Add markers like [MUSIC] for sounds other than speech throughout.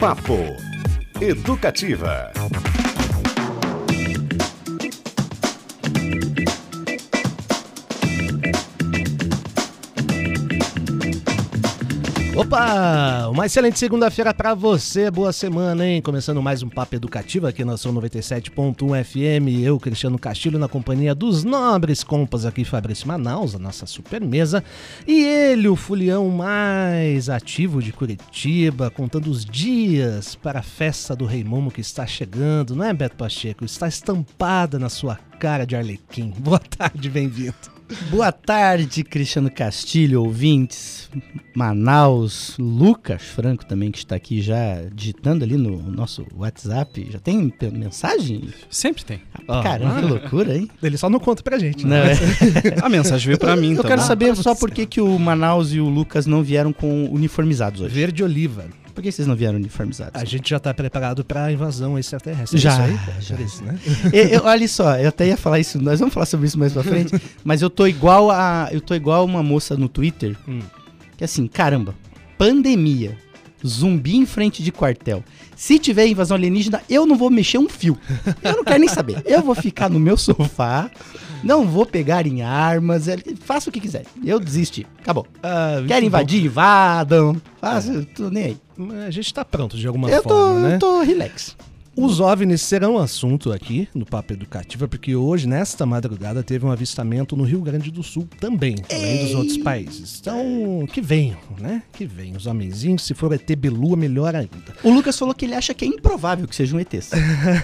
Papo Educativa. Opa! Uma excelente segunda-feira para você, boa semana, hein? Começando mais um Papo Educativo aqui na São 97.1 FM. Eu, Cristiano Castilho, na companhia dos nobres compas aqui, Fabrício Manaus, a nossa super mesa. E ele, o fulião mais ativo de Curitiba, contando os dias para a festa do Rei Momo que está chegando, não é, Beto Pacheco? Está estampada na sua cara de Arlequim. Boa tarde, bem-vindo. Boa tarde, Cristiano Castilho, ouvintes, Manaus, Lucas Franco também, que está aqui já digitando ali no nosso WhatsApp. Já tem mensagem? Sempre tem. Ah, Caramba, ah, que loucura, hein? Ele só não conta pra gente, né? É. [LAUGHS] A mensagem veio pra mim, Eu quero saber só por que, que o Manaus e o Lucas não vieram com uniformizados hoje. Verde oliva. Por que vocês não vieram uniformizados? A gente já está preparado para a invasão extraterrestre. Já, é isso aí? já. Isso, né? [LAUGHS] eu, eu, olha só, eu até ia falar isso, nós vamos falar sobre isso mais pra frente, [LAUGHS] mas eu tô igual a eu tô igual uma moça no Twitter, hum. que assim, caramba, pandemia, zumbi em frente de quartel. Se tiver invasão alienígena, eu não vou mexer um fio. Eu não quero nem saber. Eu vou ficar no meu sofá, não vou pegar em armas, é, faça o que quiser. Eu desisti. Acabou. Ah, Quer invadir, invadam. Faça, é. tô nem aí. A gente tá pronto de alguma eu forma, tô, né? Eu tô relax. Os OVNIs serão assunto aqui no Papo Educativa, porque hoje, nesta madrugada, teve um avistamento no Rio Grande do Sul também, além dos outros países. Então, que venham, né? Que venham os homenzinhos. Se for ET Bilu, melhor ainda. O Lucas falou que ele acha que é improvável que sejam ETs.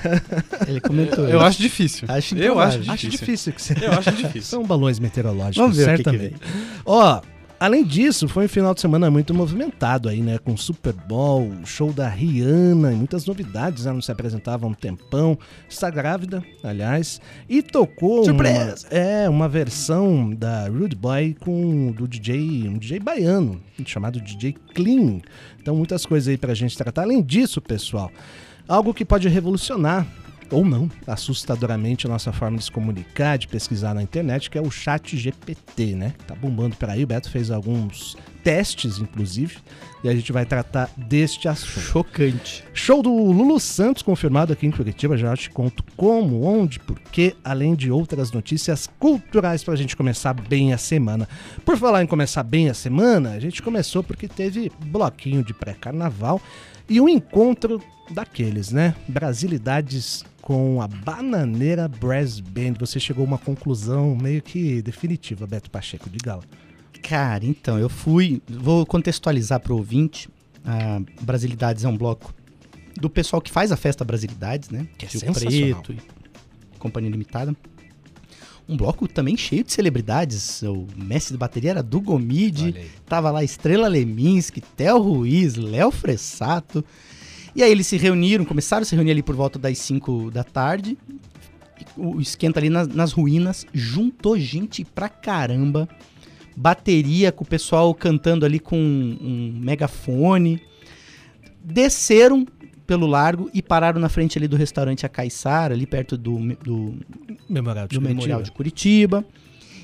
[LAUGHS] ele comentou. Eu, eu acho difícil. Acho eu acho difícil. Acho difícil que você... Eu acho difícil. São balões meteorológicos, Vamos ver certamente. Ó, Além disso, foi um final de semana muito movimentado aí, né? Com Super Bowl, show da Rihanna e muitas novidades. Ela né? não se apresentava há um tempão. Está grávida, aliás. E tocou Surpresa! Uma, é, uma versão da Rude Boy com do DJ, um DJ baiano, chamado DJ Clean. Então, muitas coisas aí pra gente tratar. Além disso, pessoal, algo que pode revolucionar ou não, assustadoramente a nossa forma de se comunicar, de pesquisar na internet, que é o chat GPT, né? Tá bombando por aí, o Beto fez alguns testes, inclusive, e a gente vai tratar deste assunto. Chocante. Show do Lulu Santos confirmado aqui em Curitiba, já te conto como, onde, porquê, além de outras notícias culturais para a gente começar bem a semana. Por falar em começar bem a semana, a gente começou porque teve bloquinho de pré-carnaval e um encontro daqueles, né? Brasilidades com a Bananeira Brass Band. Você chegou a uma conclusão meio que definitiva, Beto Pacheco, de gala. Cara, então, eu fui. Vou contextualizar para o ouvinte. A Brasilidades é um bloco do pessoal que faz a festa Brasilidades, né? Que é Rio sensacional. Preto e Companhia Limitada. Um bloco também cheio de celebridades. O mestre de bateria era do Gomide. Tava lá Estrela Leminski, Theo Ruiz, Léo Fressato. E aí eles se reuniram, começaram a se reunir ali por volta das 5 da tarde. O esquenta ali nas, nas ruínas, juntou gente pra caramba. Bateria com o pessoal cantando ali com um, um megafone. Desceram pelo largo e pararam na frente ali do restaurante A Caiçara, ali perto do, do, Memorial, de, do Memorial de Curitiba.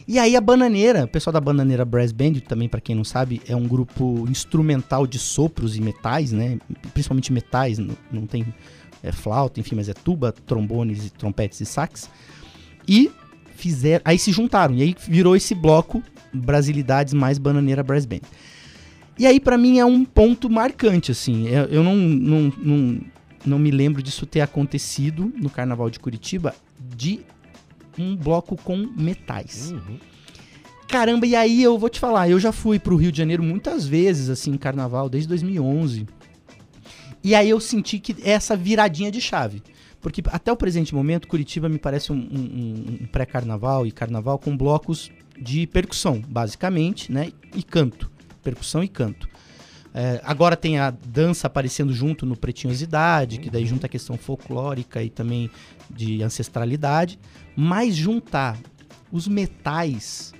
E aí a Bananeira, o pessoal da Bananeira Brass Band, também para quem não sabe, é um grupo instrumental de sopros e metais, né? Principalmente metais, não, não tem é, flauta, enfim, mas é tuba, trombones, trompetes e sax. E fizeram, aí se juntaram e aí virou esse bloco Brasilidades mais Bananeira Brass Band. E aí para mim é um ponto marcante assim. Eu, eu não, não, não, não me lembro disso ter acontecido no Carnaval de Curitiba de um bloco com metais. Uhum. Caramba, e aí eu vou te falar, eu já fui pro Rio de Janeiro muitas vezes, assim, em carnaval, desde 2011. E aí eu senti que essa viradinha de chave. Porque até o presente momento, Curitiba me parece um, um, um pré-carnaval e carnaval com blocos de percussão, basicamente, né? E canto. Percussão e canto. É, agora tem a dança aparecendo junto no Pretinhosidade, que daí junta a questão folclórica e também de ancestralidade. Mas juntar os metais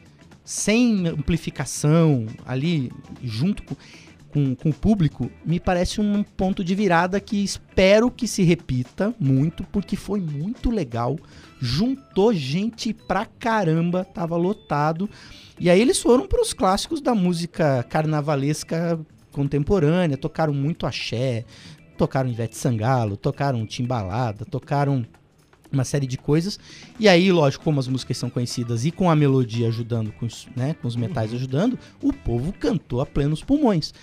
sem amplificação ali, junto com, com, com, o público, me parece um ponto de virada que espero que se repita muito, porque foi muito legal. Juntou gente pra caramba, tava lotado. E aí eles foram para os clássicos da música carnavalesca contemporânea, tocaram muito axé, tocaram Ivete Sangalo, tocaram Timbalada, tocaram uma série de coisas. E aí, lógico, como as músicas são conhecidas e com a melodia ajudando, com os, né, com os metais ajudando, o povo cantou a plenos pulmões.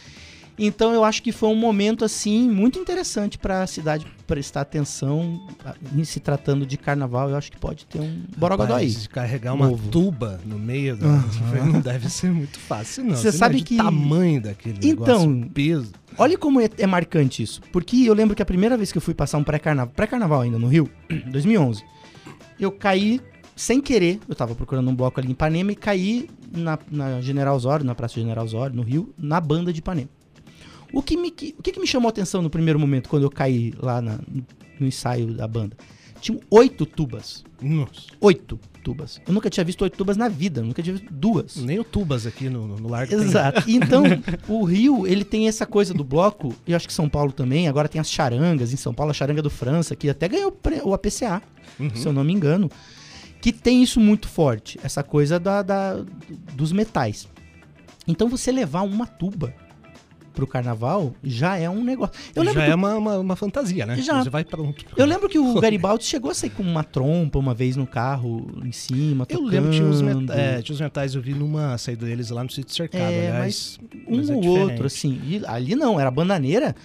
Então eu acho que foi um momento assim muito interessante para a cidade prestar atenção em se tratando de carnaval. Eu acho que pode ter um borogodó aí. Carregar uma Novo. tuba no meio da... Aham. [LAUGHS] não deve ser muito fácil, não. Você sabe que- o tamanho daquele Então, negócio, peso. Olha como é, é marcante isso. Porque eu lembro que a primeira vez que eu fui passar um pré-carnaval, pré-carnaval ainda no Rio, [CLEARS THROAT] 2011, eu caí sem querer. Eu tava procurando um bloco ali em Ipanema e caí na, na General Osório, na Praça General Osório, no Rio, na banda de Ipanema. O que me, que- o que, que me chamou a atenção no primeiro momento, quando eu caí lá na- no ensaio da banda? Tinham oito tubas. Nossa. Oito tubas. Eu nunca tinha visto oito tubas na vida, nunca tinha visto duas. Nem o tubas aqui no, no largo tem. Exato. [LAUGHS] Então, o Rio, ele tem essa coisa do bloco, e eu acho que São Paulo também, agora tem as charangas, em São Paulo a charanga do França, que até ganhou o APCA, Uhum. se eu não me engano, que tem isso muito forte, essa coisa da, da- dos metais. Então você levar uma tuba pro carnaval já é um negócio. Eu já que é uma, uma, uma fantasia, né? Já. Você vai pronto. eu lembro que o [LAUGHS] Garibaldi chegou a sair com uma trompa uma vez no carro, em cima, Eu tocando. lembro que tinha os, met é, tinha os metais, eu vi numa saída deles lá no sítio cercado, É, aliás. um mas é ou diferente. outro, assim. E ali não, era bananeira,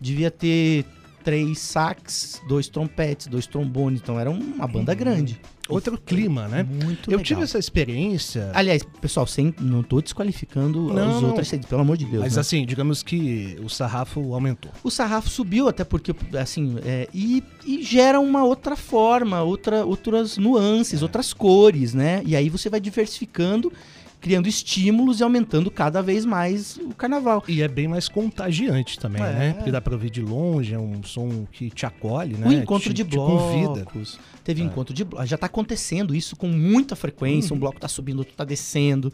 devia ter três sax, dois trompetes, dois trombones, então era uma banda grande. Outro clima, né? Muito Eu legal. tive essa experiência. Aliás, pessoal, sem, não tô desqualificando Não, os outros pelo amor de Deus. Mas né? assim, digamos que o sarrafo aumentou. O sarrafo subiu até porque, assim, é, e, e gera uma outra forma, outra, outras nuances, É. outras cores, né? E aí você vai diversificando, criando estímulos e aumentando cada vez mais o carnaval. E é bem mais contagiante também, É. né? Porque dá pra ouvir de longe, é um som que te acolhe, né? O encontro Te- de blocos. Teve É. encontro de blocos. Já tá acontecendo isso com muita frequência. Uhum. Um bloco tá subindo, outro tá descendo.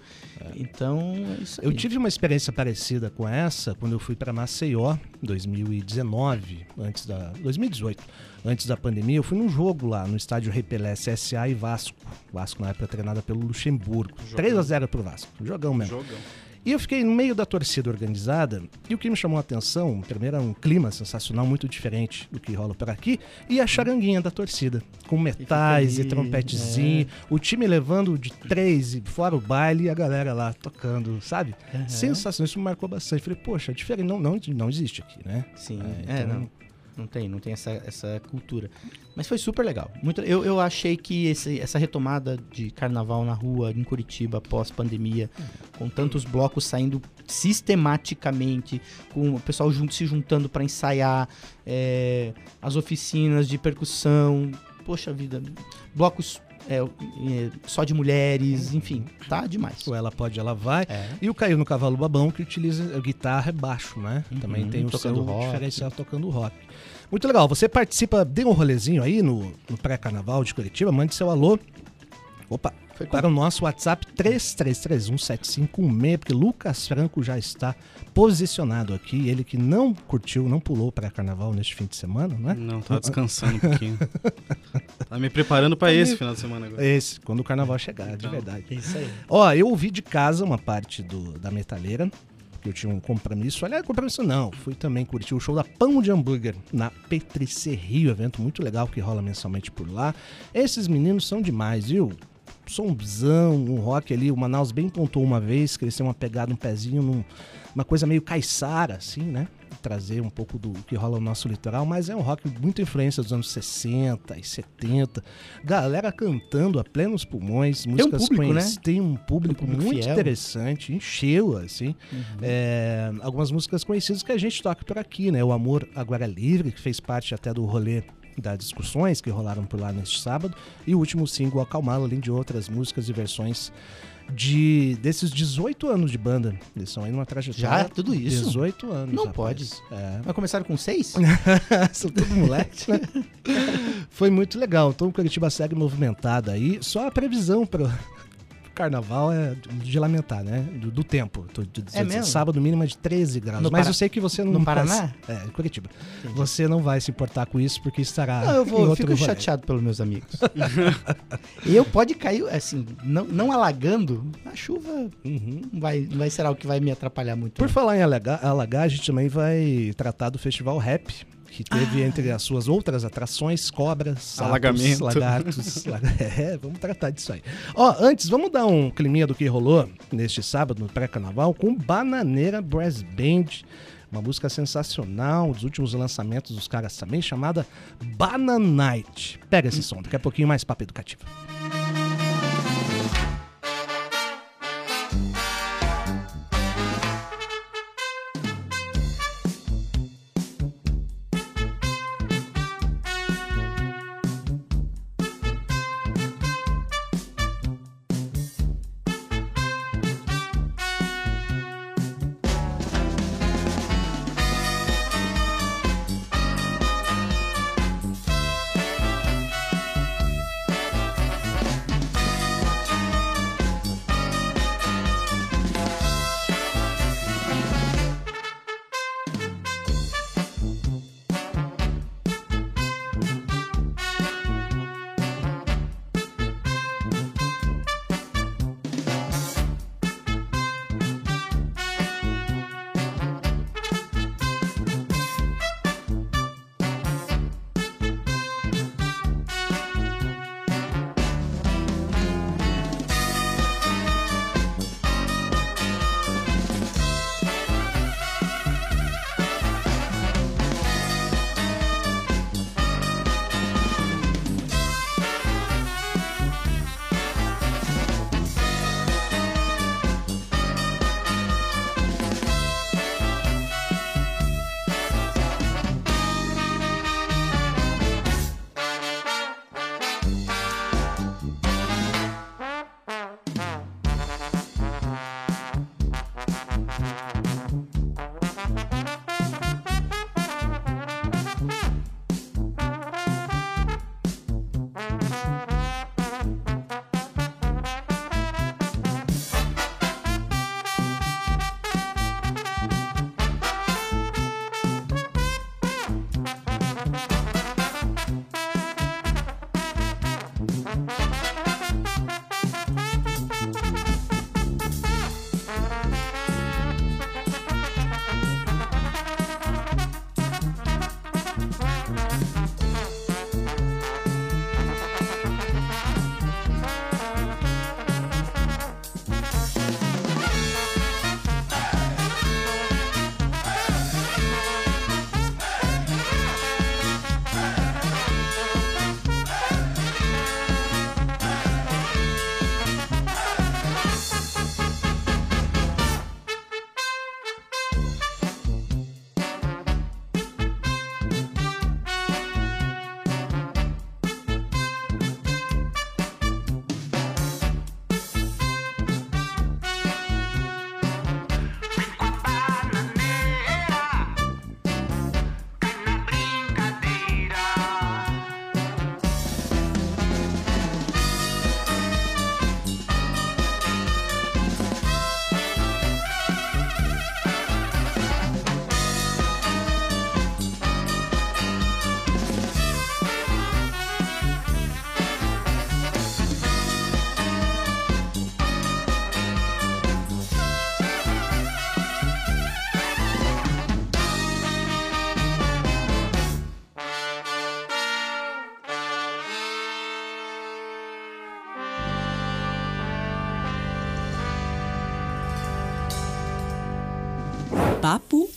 Então, é isso aí. Eu tive uma experiência parecida com essa quando eu fui para Maceió, 2019, antes da 2018, antes da pandemia. Eu fui num jogo lá no estádio Repelé CSA e Vasco. Vasco na época treinada pelo Luxemburgo. 3 a 0 pro Vasco. Jogão mesmo. Jogão. E eu fiquei no meio da torcida organizada, e o que me chamou a atenção, primeiro era um clima sensacional, muito diferente do que rola por aqui, e a charanguinha da torcida, com metais e, ali, trompetezinho, o time levando de três e fora o baile e a galera lá tocando, sabe? Aham. Sensacional, isso me marcou bastante. Falei, poxa, diferente, não, não, não existe aqui, né? Sim, É, é, então- não. Não tem, não tem essa, essa cultura. Mas foi super legal. Muito, eu, eu achei que esse- essa retomada de carnaval na rua em Curitiba pós-pandemia, com tantos blocos saindo sistematicamente, com o pessoal junto, se juntando para ensaiar, é, as oficinas de percussão, poxa vida, blocos é, é, só de mulheres, enfim, tá demais. O Ela Pode, Ela Vai. É. E o Caiu no Cavalo Babão, que utiliza guitarra e baixo, né? Uhum, Também tem o tocando seu rock. diferencial tocando rock. Muito legal. Você participa, dê um rolezinho aí no, no pré-carnaval de Curitiba, mande seu alô. Opa, Foi com- para o nosso WhatsApp 33317516, porque Lucas Franco já está posicionado aqui. Ele que não curtiu, não pulou para carnaval neste fim de semana, né? Não, tava descansando um pouquinho. [LAUGHS] Tá me preparando pra esse final de semana agora. Esse, quando o carnaval chegar, de Então. verdade. É isso aí. Ó, eu ouvi de casa uma parte do, da metaleira, porque eu tinha um compromisso. Aliás, compromisso não. Fui também curtir o show da Pão de Hambúrguer na Petrice Rio, evento muito legal que rola mensalmente por lá. Esses meninos são demais, viu? Somzão, um rock ali, o Manaus bem pontuou uma vez, que eles têm uma pegada, um pezinho, num, uma coisa meio caiçara, assim, né? Trazer um pouco do que rola no nosso litoral, mas é um rock muito influência dos anos 60 e 70. Galera cantando a plenos pulmões, músicas público, né? conhecidas, Tem um público, Um público muito fiel. interessante, encheu, assim. É, algumas músicas conhecidas que a gente toca por aqui, né? O Amor Agora é Livre, que fez parte até do rolê das discussões que rolaram por lá neste sábado. E o último single, Acalmá-lo, além de outras músicas e versões de desses 18 anos de banda. Eles são aí numa trajetória. Já? Tudo isso? 18 anos. Não rapaz. É. Mas começaram com seis? [LAUGHS] São tudo moleque, né? [LAUGHS] Foi muito legal. Então o Curitiba segue movimentado aí. Só a previsão pro carnaval é de lamentar, né? Do, do tempo. Tô de- É mesmo? Sábado mínima de 13 graus. No Mas Para- eu sei que você não no vai Paraná? se- É, em Curitiba. Entendi. Você não vai se importar com isso porque estará Não, eu vou, eu fico rolê. chateado pelos meus amigos. [LAUGHS] eu pode cair, assim, não, não alagando, a chuva Uhum. vai, não vai ser algo que vai me atrapalhar muito. Por não. falar em alagar, alagar, a gente também vai tratar do Festival Rap, que teve entre as suas outras atrações cobras, sapos, Alagamento. lagartos. [LAUGHS] laga- É, vamos tratar disso aí. Ó, antes, vamos dar um climinha do que rolou neste sábado no pré-carnaval com Bananeira Brass Band. Uma música sensacional, um dos últimos lançamentos dos caras também, chamada Bananite. Pega esse som, daqui a pouquinho mais papo educativo.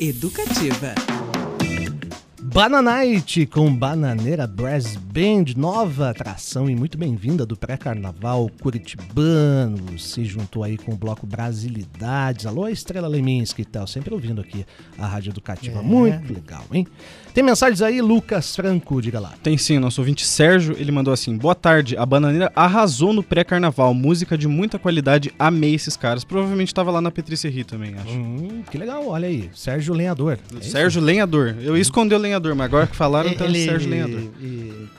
Educativa. Bananite com Bananeira Brass Band, nova atração e muito bem-vinda do pré-carnaval curitibano. Se juntou aí com o bloco Brasilidades. Alô, Estrela Leminski e tal, sempre ouvindo aqui a Rádio Educativa. É. Muito legal, hein? Tem mensagens aí, Lucas Franco, diga lá. Tem sim, nosso ouvinte Sérgio, ele mandou assim: Boa tarde, a Bananeira arrasou no pré-carnaval, música de muita qualidade, amei esses caras. Provavelmente tava lá na Petrice Ri também, acho. Hum, que legal, olha aí. Sérgio Lenhador. É isso? Sérgio Lenhador. Eu ia esconder o Lenhador, mas agora que falaram, então ele, Sérgio Lenhador. ele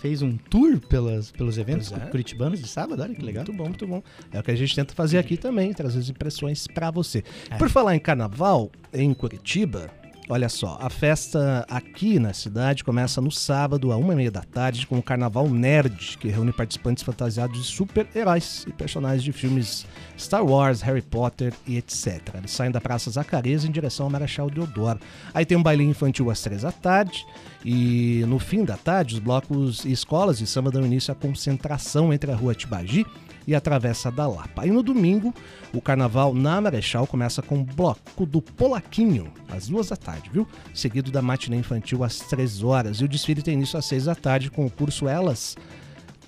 fez um tour pelas, pelos eventos é. curitibanos de sábado, olha que legal. Muito bom, muito bom. É o que a gente tenta fazer aqui também, trazer as impressões pra você. É. Por falar em carnaval, em Curitiba, Olha só, a festa aqui na cidade começa no sábado, a uma e meia da tarde, com o Carnaval Nerd, que reúne participantes fantasiados de super-heróis e personagens de filmes Star Wars, Harry Potter e etc. Eles saem da Praça Zacarias em direção ao Marechal Deodoro. Aí tem um bailinho infantil às três da tarde, e no fim da tarde, os blocos e escolas de samba dão início à concentração entre a Rua Tibagi e a Travessa da Lapa. Aí no domingo, o carnaval na Marechal começa com o bloco do Polaquinho, às duas da tarde, viu? Seguido da matinê infantil às três horas. E o desfile tem início às seis da tarde com o curso Elas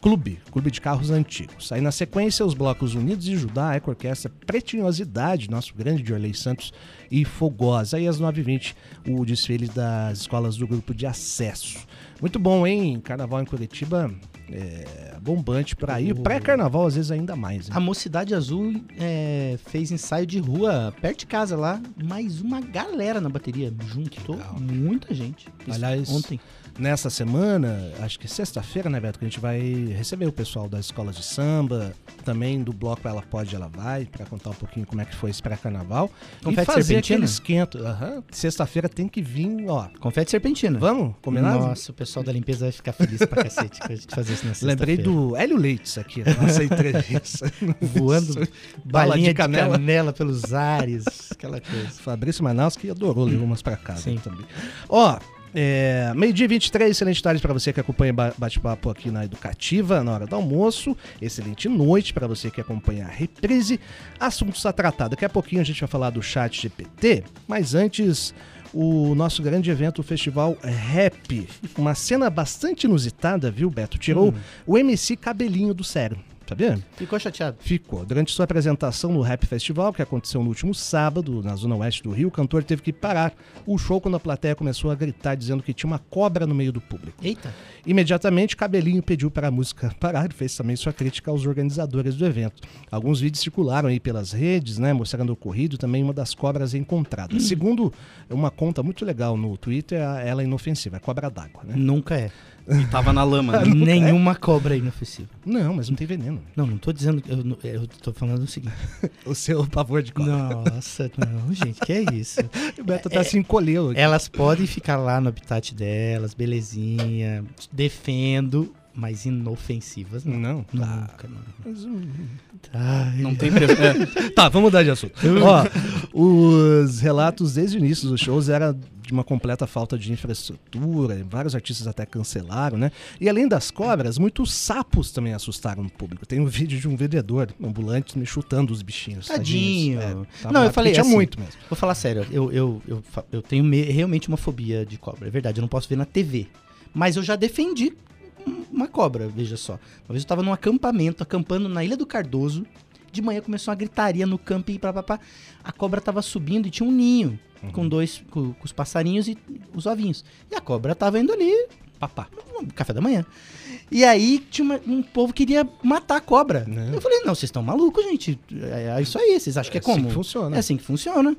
Clube, Clube de Carros Antigos. Aí na sequência, os blocos Unidos e Judá, Eco Orquestra Pretinhosidade, nosso grande de Orley Santos e Fogosa. Aí às 9h20, o desfile das escolas do grupo de acesso. Muito bom, hein? Carnaval em Curitiba é, bombante pra ir. Pré-carnaval, às vezes, ainda mais. hein? A Mocidade Azul é, fez ensaio de rua perto de casa lá. Mais uma galera na bateria. Juntou legal. muita gente. Aliás, ontem. Nessa semana, acho que sexta-feira, né, Beto, que a gente vai receber o pessoal das escolas de samba, também do bloco Ela Pode, Ela Vai, pra contar um pouquinho como é que foi esse pré-carnaval. E Confete fazer serpentina? aquele esquento. Aham. Sexta-feira tem que vir, ó. Confete serpentina. Vamos? Combinado? Nossa, o pessoal da limpeza vai ficar feliz pra cacete com a gente fazer isso na Lembrei sexta-feira. do Hélio Leites aqui, nossa entrevista. [LAUGHS] Voando balinha de de canela. canela. pelos ares, aquela coisa. Fabrício Manaus, que adorou levar umas pra casa Sim. também. Ó, é, meio-dia e 23, excelente tarde para você que acompanha ba- bate-papo aqui na Educativa, na hora do almoço. Excelente noite para você que acompanha a reprise. Assuntos a tratar. Daqui a pouquinho a gente vai falar do chat GPT, mas antes. O nosso grande evento, o Festival Rap. Uma cena bastante inusitada, viu, Beto? Tirou o MC Cabelinho do sério, sabia? Ficou chateado. Ficou. Durante sua apresentação no Rap Festival, que aconteceu no último sábado, na zona oeste do Rio, o cantor teve que parar o show quando a plateia começou a gritar dizendo que tinha uma cobra no meio do público. Eita. Imediatamente, Cabelinho pediu para a música parar e fez também sua crítica aos organizadores do evento. Alguns vídeos circularam aí pelas redes, né, mostrando o ocorrido e também uma das cobras encontrada. [CLEARS THROAT] Segundo uma conta muito legal no Twitter, ela é inofensiva, é cobra d'água, né? Nunca é. E tava na lama, né? [LAUGHS] Nenhuma cobra inofensiva. Não, mas não tem veneno. Não, não tô dizendo. Eu, não- eu tô falando o seguinte. [LAUGHS] O seu pavor de cobra. Nossa, não, gente, que é isso? [LAUGHS] O Beto até se encolheu. aqui. Elas podem ficar lá no habitat delas, belezinha. Defendo, mas inofensivas não. Não, tá. Nunca, não. Mas, hum, Ai, Não tem pre... [LAUGHS] é, Tá, vamos mudar de assunto. Ó, os relatos desde o início dos shows era de uma completa falta de infraestrutura, vários artistas até cancelaram, né? E além das cobras, muitos sapos também assustaram o público. Tem um vídeo de um vendedor ambulante me chutando os bichinhos. Tadinho. tadinhos. É, Não, eu falei tinha assim, muito mesmo. Vou falar sério, eu, eu, eu, eu tenho me- realmente uma fobia de cobra. É verdade, eu não posso ver na TV. Mas eu já defendi um- uma cobra, veja só. Uma vez eu tava num acampamento, acampando na Ilha do Cardoso. De manhã começou uma gritaria no camping, pá, pá, pá. A cobra tava subindo e tinha um ninho com dois, com, com os passarinhos e os ovinhos. E a cobra tava indo ali, papá, café da manhã. E aí tinha uma- um povo que queria matar a cobra. Não. Eu falei, não, vocês estão malucos, gente. É, é isso aí, vocês acham que é assim como? que funciona. É assim que funciona.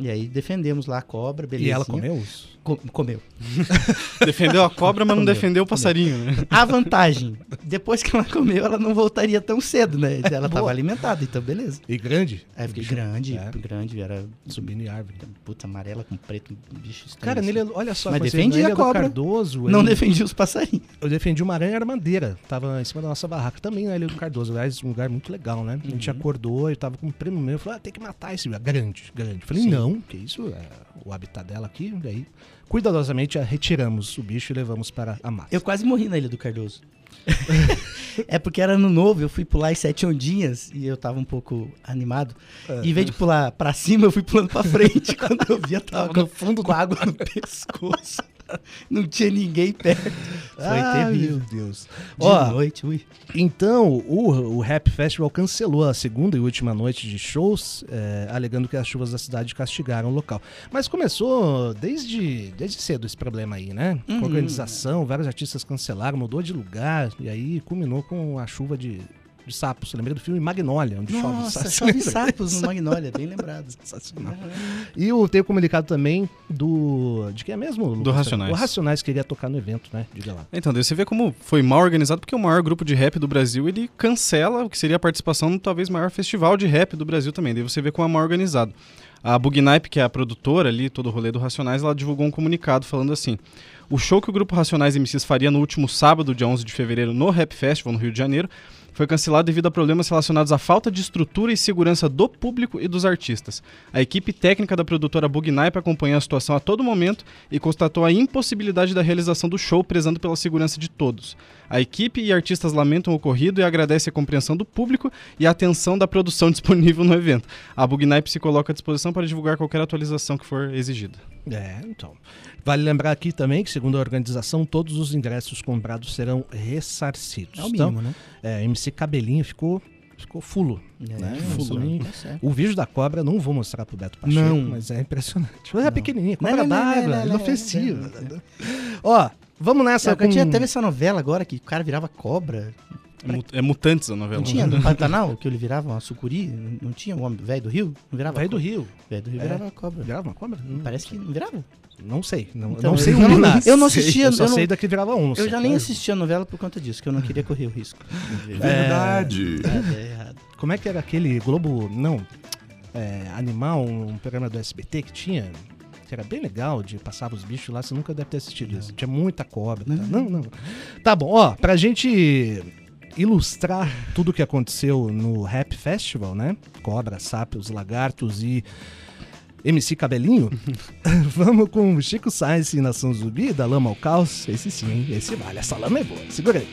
E aí defendemos lá a cobra, beleza. E ela comeu os? comeu. [LAUGHS] defendeu a cobra, mas não Comeu, defendeu o passarinho, né? A vantagem, depois que ela comeu, ela não voltaria tão cedo, né? Ela tava Boa. alimentada, então beleza. E grande? Aí fiquei grande, é. grande, era Subindo em árvore. puta amarela com preto, bicho estranho. Cara, assim. nele, olha só, Mas defendi a do cobra. Cardoso, Não eu- defendi os passarinhos. Eu defendi uma aranha armadeira. Tava em cima da nossa barraca. Também na Ilha do Cardoso. Aliás, um lugar muito legal, né? A gente Uhum. acordou e tava com um primo meu. Falou, ah, tem que matar esse. Grande, grande. Eu Falei, Sim. não, que isso? É o habitat dela aqui. E aí, cuidadosamente, a- retiramos o bicho e levamos para a mata. Eu quase morri na Ilha do Cardoso. [LAUGHS] é porque era ano novo, eu fui pular as sete ondinhas e eu tava um pouco animado. E em vez de pular pra cima, eu fui pulando pra frente. [LAUGHS] Quando eu vi, eu tava no fundo com água no pescoço. Não tinha ninguém perto. Foi Ai, terrível. meu Deus. De Ó, noite, ui. Então, o, o Rap Festival cancelou a segunda e última noite de shows, eh, alegando que as chuvas da cidade castigaram o local. Mas começou desde, desde cedo esse problema aí, né? Com Uhum. organização, vários artistas cancelaram, mudou de lugar, e aí culminou com a chuva de de sapos. Lembrei do filme Magnolia, onde chove Nossa, sapos. chove Lembra? [LAUGHS] sapos no Magnolia, bem lembrado. Sensacional. E o, tem o comunicado também do. De quem é mesmo? Lucas? Racionais. O Racionais queria tocar no evento, né? Diga lá. Então, daí você vê como foi mal organizado, porque o maior grupo de rap do Brasil, ele cancela o que seria a participação no talvez maior festival de rap do Brasil também. Daí você vê como é mal organizado. A Bugnipe, que é a produtora ali, todo o rolê do Racionais, ela divulgou um comunicado falando assim: o show que o grupo Racionais MCs faria no último sábado, dia 11 de fevereiro, no Rap Festival, no Rio de Janeiro, foi cancelado devido a problemas relacionados à falta de estrutura e segurança do público e dos artistas. A equipe técnica da produtora Bugnipe acompanhou a situação a todo momento e constatou a impossibilidade da realização do show, prezando pela segurança de todos. A equipe e artistas lamentam o ocorrido e agradecem a compreensão do público e a atenção da produção [LAUGHS] disponível no evento. A Bugnipe se coloca à disposição para divulgar qualquer atualização que for exigida. É, então. Vale lembrar aqui também que, segundo a organização, todos os ingressos comprados serão ressarcidos. É o Então, mínimo, né? é, MC Cabelinho ficou, ficou fulo. É, né? fulo, aí. tá. O vídeo da cobra não vou mostrar pro Beto Pacheco, Não. mas é impressionante. Mas é pequenininha, cobra d'água, inofensiva. não, não. Ó, vamos nessa Sabe, com... tinha, teve essa novela agora que o cara virava cobra. É, é Mutantes a novela. Não tinha no Pantanal que ele virava uma sucuri? Não- Não tinha o homem velho do Rio? Não virava Vai do? Rio. Velho do Rio É. virava cobra. Virava uma cobra? Não, Parece que não virava. Não sei. Não, Então, não sei o não- Minas. eu não assistia, Eu só eu não- sei daqui virava um. Eu já nem assisti a novela por conta disso, que eu não queria correr o risco. Verdade. Errado, é errado. Como é que era aquele Globo... Não. É, Animal, um programa do SBT que tinha... Que era bem legal, de passava os bichos lá. Você nunca deve ter assistido isso. Tinha muita cobra. tá? Não, não. Tá bom. Ó, pra gente ilustrar tudo o que aconteceu no Rap Festival, né? Cobra, sapos, lagartos e... MC Cabelinho, [LAUGHS] vamos com Chico Sainz e Nação Zumbi, da Lama ao Caos. Esse sim, esse vale. Essa lama é boa. Segura aí.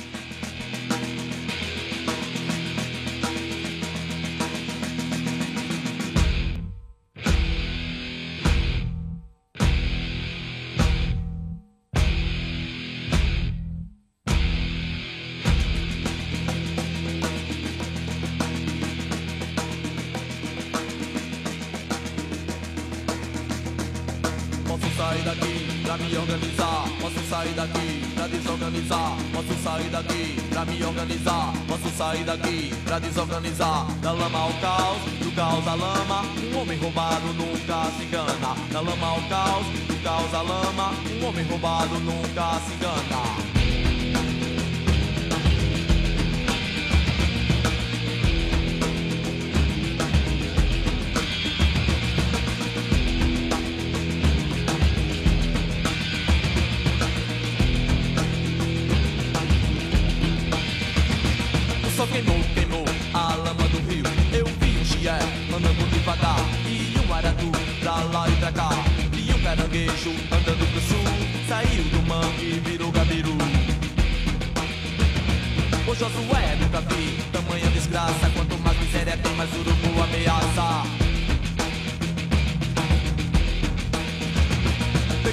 Sol queimou, queimou a lama do rio. Eu vi um chié andando devagar. E um aratu pra lá e pra cá. E um caranguejo andando pro sul. Saiu do mangue e virou gabiru. O Josué nunca vi tamanha desgraça. Quanto mais miséria tem, mais urubu ameaça.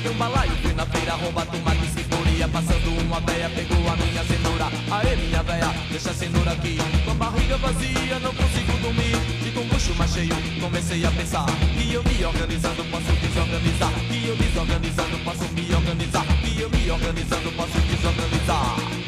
Um balaio, fui na feira roubar tomate e ceboria Passando uma véia, pegou a minha cenoura. Aê minha véia, deixa a cenoura aqui. Com a barriga vazia, não consigo dormir. E com o bucho mais cheio, comecei a pensar Que eu me organizando, posso desorganizar. Que eu desorganizando, posso me organizar. Que eu me organizando, posso desorganizar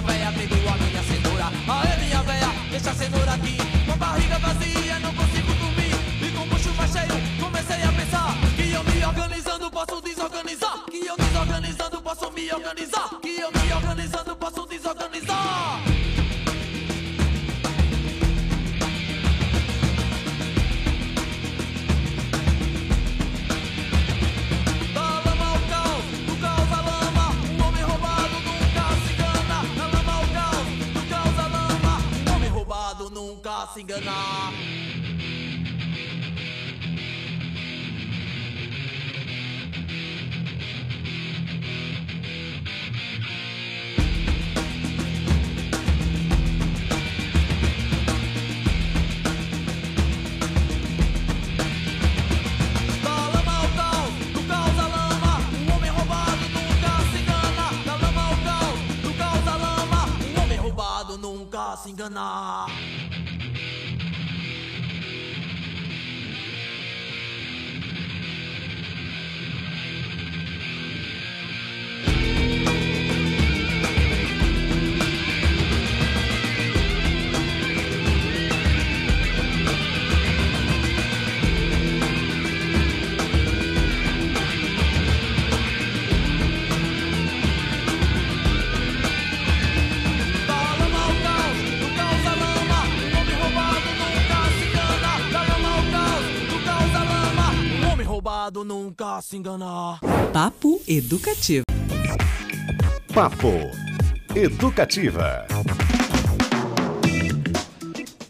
papel a homem roubado nunca se engana. Roubado nunca se engana. Papo Educativo. Papo Educativa.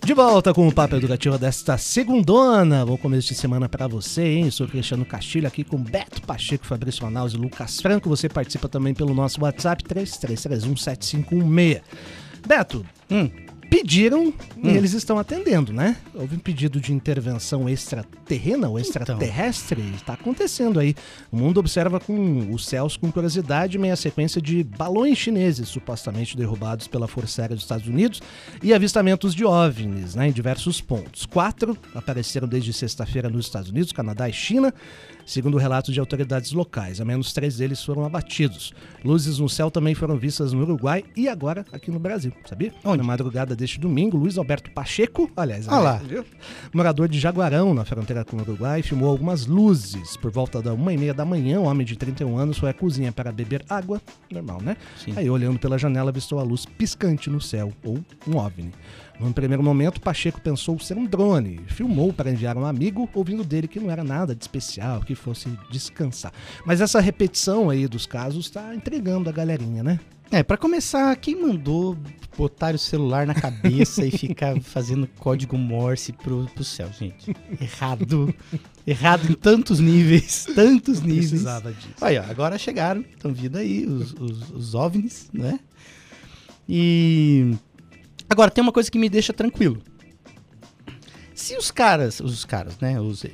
De volta com o Papo Educativo desta segundona. Bom começo de semana para você, hein? Sou Cristiano Castilho aqui com Beto Pacheco, Fabrício Manaus e Lucas Franco. Você participa também pelo nosso WhatsApp 33317516. Beto, Hum. Pediram e eles estão atendendo, né? Houve um pedido de intervenção extraterrena ou extraterrestre. Está acontecendo aí. O mundo observa com os céus com curiosidade meia sequência de balões chineses supostamente derrubados pela Força Aérea dos Estados Unidos e avistamentos de OVNIs né, em diversos pontos. Quatro apareceram desde sexta-feira nos Estados Unidos, Canadá e China. Segundo relatos de autoridades locais, ao menos três deles foram abatidos. Luzes no céu também foram vistas no Uruguai e agora aqui no Brasil, sabia? Onde? Na madrugada deste domingo, Luiz Alberto Pacheco, aliás, Ah lá. viu? morador de Jaguarão, na fronteira com o Uruguai, filmou algumas luzes. Por volta da uma e meia da manhã, um homem de 31 anos foi à cozinha para beber água, normal, né? Sim. Aí, olhando pela janela, avistou a luz piscante no céu, ou um OVNI. Num primeiro momento, Pacheco pensou ser um drone, filmou para enviar um amigo, ouvindo dele que não era nada de especial, que fosse descansar. Mas essa repetição aí dos casos está intrigando a galerinha, né? É, pra começar, quem mandou botar o celular na cabeça e ficar [LAUGHS] fazendo código Morse pro, pro céu, gente? Errado. Errado em tantos níveis, tantos níveis. Precisava disso. Aí, ó, agora chegaram, estão vindo aí os, os, os OVNIs, né? E. Agora, tem uma coisa que me deixa tranquilo. Se os caras, os caras, né? Os,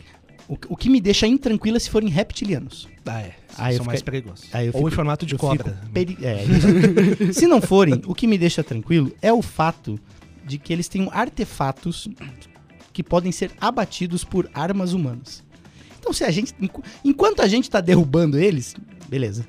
o, o que me deixa intranquilo é se forem reptilianos. Ah, é. Aí São mais perigosos. aí eu ou em fico- formato de cobra. fico peri- é, exato. [LAUGHS] se não forem, o que me deixa tranquilo é o fato de que eles têm artefatos que podem ser abatidos por armas humanas. Então, se a gente, enqu- enquanto a gente tá derrubando eles, beleza.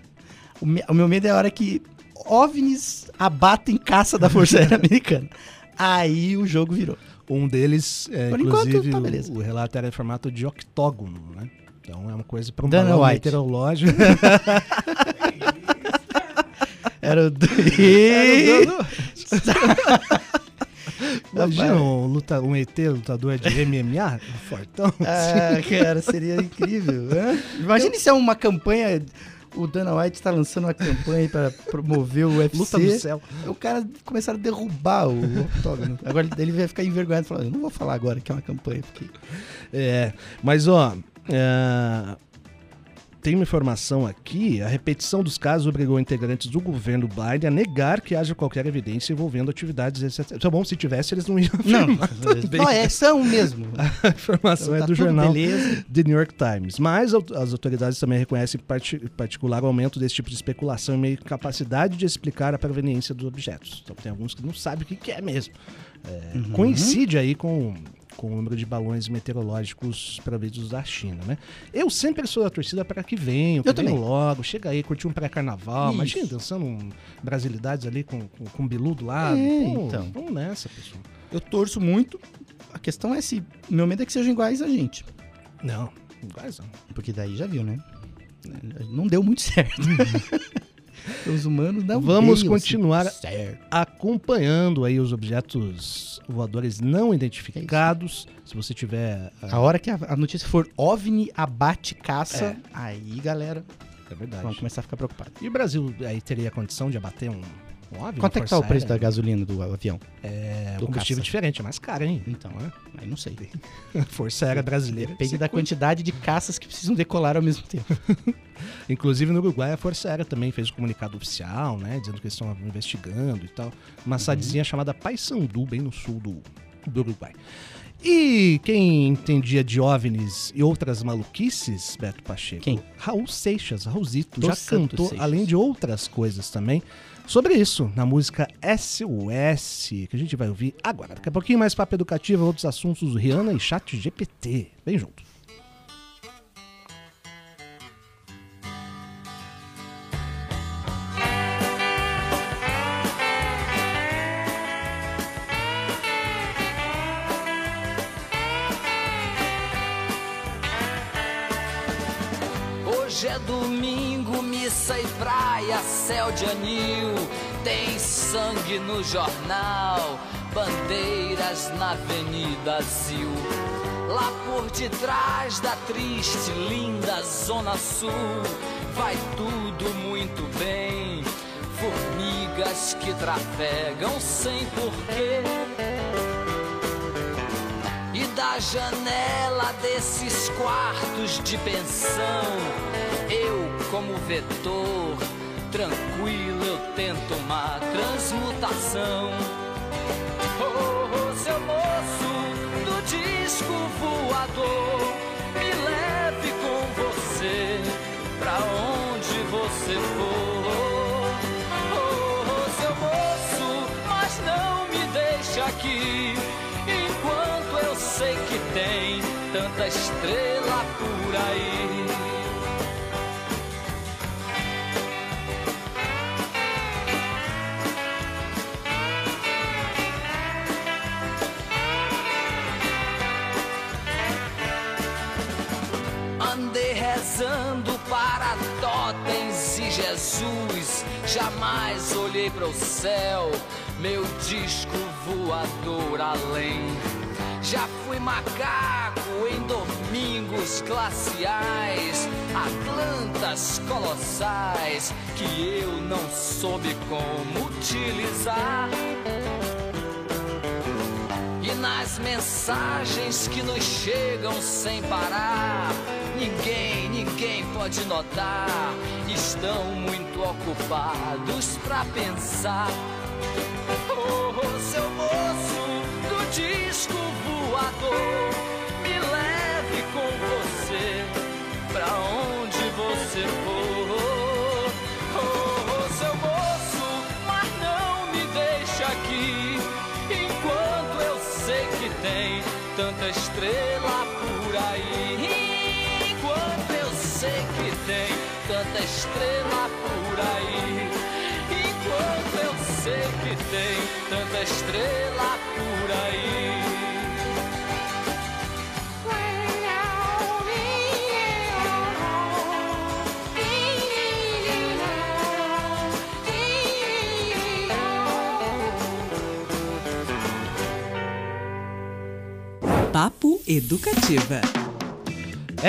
O, me- o meu medo é a hora que OVNIs abatem caça da Força Aérea Americana. Aí o jogo virou. Um deles, é, Por enquanto, inclusive, tá o- o, relato era em formato de octógono, né? Então é uma coisa para um Dana balão meteorológico. [LAUGHS] Era o. [LAUGHS] [LAUGHS] Imagina um, luta, um ET lutador de MMA, um fortão. Ah, cara, seria incrível. né? Imagine se é uma campanha. O Dana White está lançando uma campanha para promover o UFC. [LAUGHS] Luta no céu. O cara começaram a derrubar o octógono. Agora ele vai ficar envergonhado e falar: Eu não vou falar agora que é uma campanha. Porque... É, mas ó, é, tem uma informação aqui, a repetição dos casos obrigou integrantes do governo Biden a negar que haja qualquer evidência envolvendo atividades etc. Tá bom, se tivesse eles não iam Não, afirmar [LAUGHS] também. não é, são mesmo. [LAUGHS] A informação é Tá do tudo jornal beleza. The New York Times. Mas as autoridades também reconhecem parti- particular o aumento desse tipo de especulação e meio capacidade de explicar a proveniência dos objetos. Então tem alguns que não sabem o que, que é mesmo. É, Uhum. Coincide aí com, com o número de balões meteorológicos providos da China, né? Eu sempre sou da torcida para que venham, que Eu venham também. logo, chega aí, curtir um pré-carnaval, imagina dançando um brasilidades ali com, com, com bilu do lado. É, Pô, então. Vamos nessa, pessoal. Eu torço muito. A questão é se. Meu medo é que sejam iguais a gente. Não, iguais não. Porque daí já viu, né? Não deu muito [LAUGHS] certo. Os humanos não Vamos assim, continuar certo. acompanhando aí os objetos voadores não identificados. Se você tiver. A hora que a, a notícia for OVNI abate caça, aí, galera, É verdade. vamos começar a ficar preocupados. E o Brasil aí teria condição de abater um, Quanto é que tá o preço da gasolina do avião? É, do combustível caça? diferente, é mais caro, hein? Então, aí não sei. [LAUGHS] Força Aérea Brasileira. Depende da cuida. quantidade de caças que precisam decolar ao mesmo tempo. [LAUGHS] Inclusive no Uruguai a Força Aérea também fez um comunicado oficial, né? Dizendo que eles estão investigando e tal. Uma cidadezinha chamada Paysandu, bem no sul do, do Uruguai. E quem entendia de OVNIs e outras maluquices, Beto Pacheco? Quem? Raul Seixas, Raulzito, Dos já cantou, além de outras coisas também, sobre isso, na música SOS, que a gente vai ouvir agora. Daqui a pouquinho mais papo educativo, outros assuntos Rihanna e chat GPT. Vem junto. Hoje é domingo, missa e praia, céu de anil. Tem sangue no jornal, bandeiras na Avenida Zil. Lá por detrás da triste, linda Zona Sul, vai tudo muito bem. Formigas que trafegam sem porquê. Da janela desses quartos de pensão, eu, como vetor, tranquilo, eu tento uma transmutação. Oh, oh, seu moço do disco voador, me leve com você pra onde você for. Oh, oh, seu moço, mas não me deixe aqui tem tanta estrela por aí. Andei rezando para totens e Jesus. Jamais olhei para o céu, meu disco voador além. Já fui macaco em domingos glaciais, Atlantas colossais que eu não soube como utilizar. E nas mensagens que nos chegam sem parar, ninguém, ninguém pode notar. Estão muito ocupados pra pensar. Voador, me leve com você pra onde você for. Oh, oh, seu moço, mas não me deixe aqui enquanto eu sei que tem tanta estrela por aí. Enquanto eu sei que tem tanta estrela por aí. Enquanto eu sei que tem tanta estrela por aí. Papo Educativa.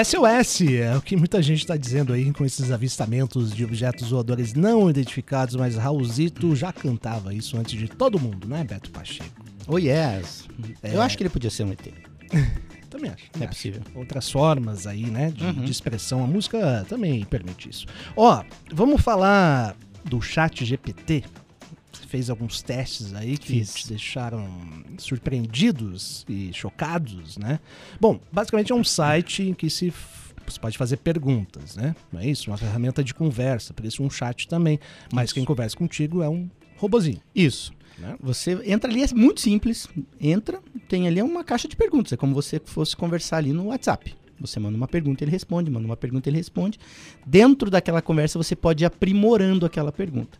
SOS é o que muita gente está dizendo aí com esses avistamentos de objetos voadores não identificados, mas Raulzito já cantava isso antes de todo mundo, né, Beto Pacheco? Oh, yes. É. Eu acho que ele podia ser um ET. [LAUGHS] Também acho. É também acho. possível. Outras formas aí, né, de, Uhum. de expressão. A música também permite isso. Ó, vamos falar do chat GPT. Fez alguns testes aí que Fiz. te deixaram surpreendidos e chocados, né? Bom, basicamente é um site em que se você pode fazer perguntas, né? Não é isso? Uma ferramenta de conversa, por isso um chat também. Mas quem conversa contigo é um robozinho, Isso. né? Você entra ali, é muito simples. Entra, tem ali uma caixa de perguntas. É como você fosse conversar ali no WhatsApp. Você manda uma pergunta, ele responde, manda uma pergunta, ele responde. Dentro daquela conversa, você pode ir aprimorando aquela pergunta.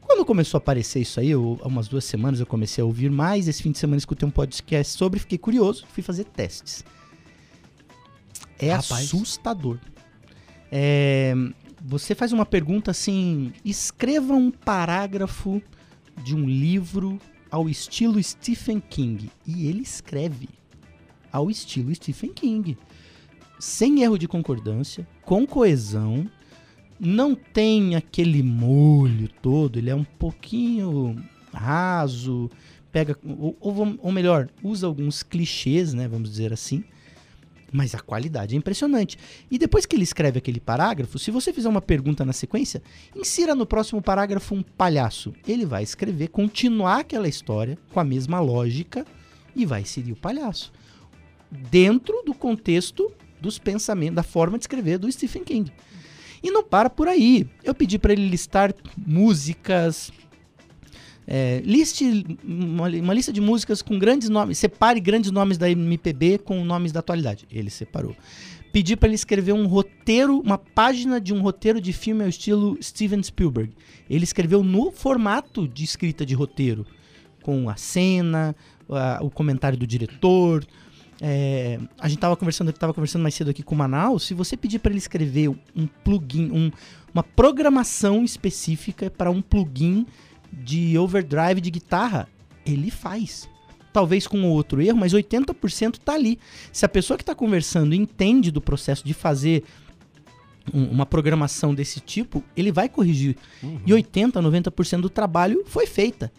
Quando começou a aparecer isso aí, eu, há umas duas semanas eu comecei a ouvir mais. Esse fim de semana eu escutei um podcast sobre, fiquei curioso, fui fazer testes. É Rapaz. assustador. É, você faz uma pergunta assim: escreva um parágrafo de um livro ao estilo Stephen King. E ele escreve ao estilo Stephen King. Sem erro de concordância, com coesão, não tem aquele molho todo, ele é um pouquinho raso, pega, ou, ou ou melhor, usa alguns clichês, né, vamos dizer assim, mas a qualidade é impressionante. E depois que ele escreve aquele parágrafo, se você fizer uma pergunta na sequência, insira no próximo parágrafo um palhaço. Ele vai escrever, continuar aquela história com a mesma lógica e vai inserir o palhaço. Dentro do contexto dos pensamentos, da forma de escrever do Stephen King. E não para por aí. Eu pedi para ele listar músicas. É, liste uma, uma lista de músicas com grandes nomes. Separe grandes nomes da MPB com nomes da atualidade. Ele separou. Pedi para ele escrever um roteiro, uma página de um roteiro de filme ao estilo Steven Spielberg. Ele escreveu no formato de escrita de roteiro, com a cena, a- o comentário do diretor. É, a gente tava conversando, tava conversando mais cedo aqui com o Manaus. Se você pedir para ele escrever um plugin, um- uma programação específica para um plugin de overdrive de guitarra, ele faz. Talvez com outro erro, mas 80% tá ali. Se a pessoa que está conversando entende do processo de fazer um- uma programação desse tipo, ele vai corrigir. E 80, 90% do trabalho foi feita.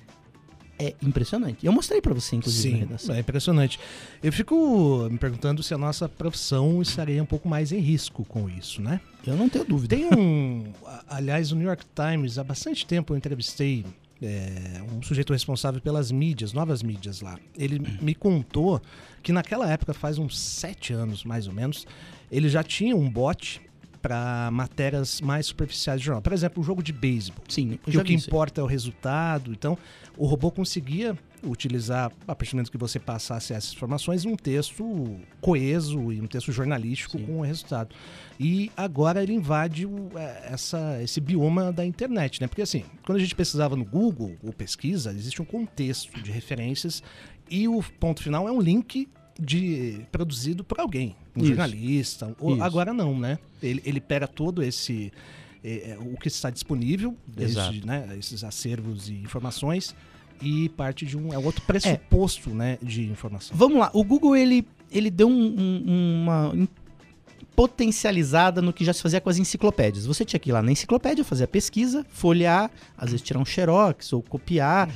É impressionante. Eu mostrei para você, inclusive, na Sim, redação. é impressionante. Eu fico me perguntando se a nossa profissão estaria um pouco mais em risco com isso, né? Eu não tenho dúvida. Tem um. Aliás, o New York Times, há bastante tempo eu entrevistei é, um sujeito responsável pelas mídias, novas mídias lá. Ele me contou que naquela época, faz uns sete anos mais ou menos, ele já tinha um bot para matérias mais superficiais de jornal. Por exemplo, o jogo de beisebol. Sim, Que o que importa é o resultado. Então, o robô conseguia utilizar, a partir do momento que você passasse essas informações, um texto coeso e um texto jornalístico Sim. com o resultado. E agora ele invade o- é, essa, esse bioma da internet, né? Porque assim, quando a gente pesquisava no Google ou pesquisa, existe um contexto de referências e o ponto final é um link de produzido por alguém, um Isso. jornalista. Ou-. Agora não, né? Ele, ele pega todo esse é, é, o que está disponível, desde, né, esses acervos e informações, e parte de um é outro pressuposto né, de informação. Vamos lá, o Google ele, ele deu um- um- uma potencializada no que já se fazia com as enciclopédias. Você tinha que ir lá na enciclopédia, fazer a pesquisa, folhear, às vezes tirar um xerox ou copiar,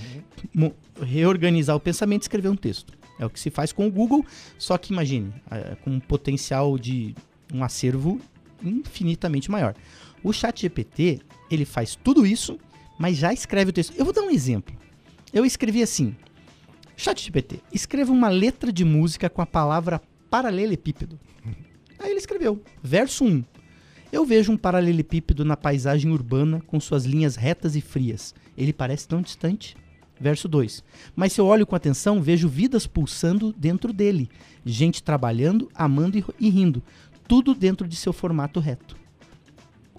mo- reorganizar o pensamento e escrever um texto. É o que se faz com o Google, só que imagine, é, com um potencial de um acervo infinitamente maior. O Chat GPT, ele faz tudo isso, mas já escreve o texto. Eu vou dar um exemplo. Eu escrevi assim, Chat GPT, escreva uma letra de música com a palavra paralelepípedo. Aí ele escreveu, verso 1. Eu vejo um paralelepípedo na paisagem urbana com suas linhas retas e frias. Ele parece tão distante. Verso 2. Mas se eu olho com atenção, vejo vidas pulsando dentro dele. Gente trabalhando, amando e, rindo. Tudo dentro de seu formato reto.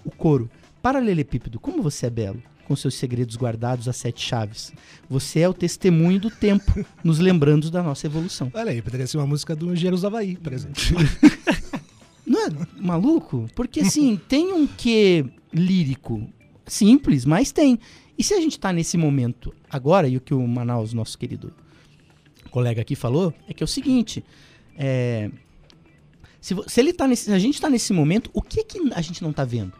O coro. Paralelepípedo, como você é belo, com seus segredos guardados a sete chaves. Você é o testemunho do tempo, [LAUGHS] nos lembrando da nossa evolução. Olha aí, poderia ser uma música do Engenheiros Havaí, por exemplo. [LAUGHS] Não é maluco? Porque assim, tem um quê lírico simples, mas tem. E se a gente tá nesse momento agora, e o que o Manaus, nosso querido colega aqui falou, é que é o seguinte: é, se, se ele tá nesse, se a gente tá nesse momento, o que que a gente não tá vendo?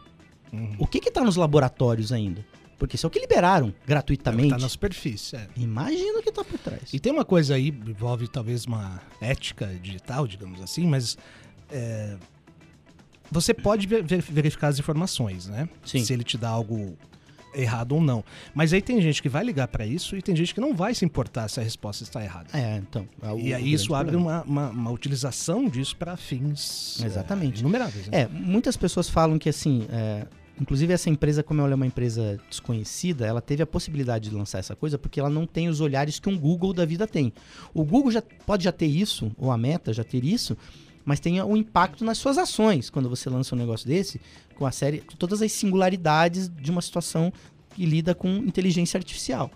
Uhum. O que que tá nos laboratórios ainda? Porque isso é o que liberaram gratuitamente. Tá na superfície, é. Imagina o que tá por trás. E tem uma coisa aí, envolve talvez uma ética digital, digamos assim, mas é, você pode ver- ver- verificar as informações, né? Sim. Se ele te dá algo errado ou não. Mas aí tem gente que vai ligar pra isso e tem gente que não vai se importar se a resposta está errada. É, então. é o- e aí isso abre uma, uma, uma utilização disso para fins Exatamente. é, inumeráveis. Né? É, muitas pessoas falam que assim, é, inclusive essa empresa, como ela é uma empresa desconhecida, ela teve a possibilidade de lançar essa coisa porque ela não tem os olhares que um Google da vida tem. O Google já pode já ter isso, ou a Meta já ter isso, mas tem um impacto nas suas ações quando você lança um negócio desse, com a série, com todas as singularidades de uma situação que lida com inteligência artificial.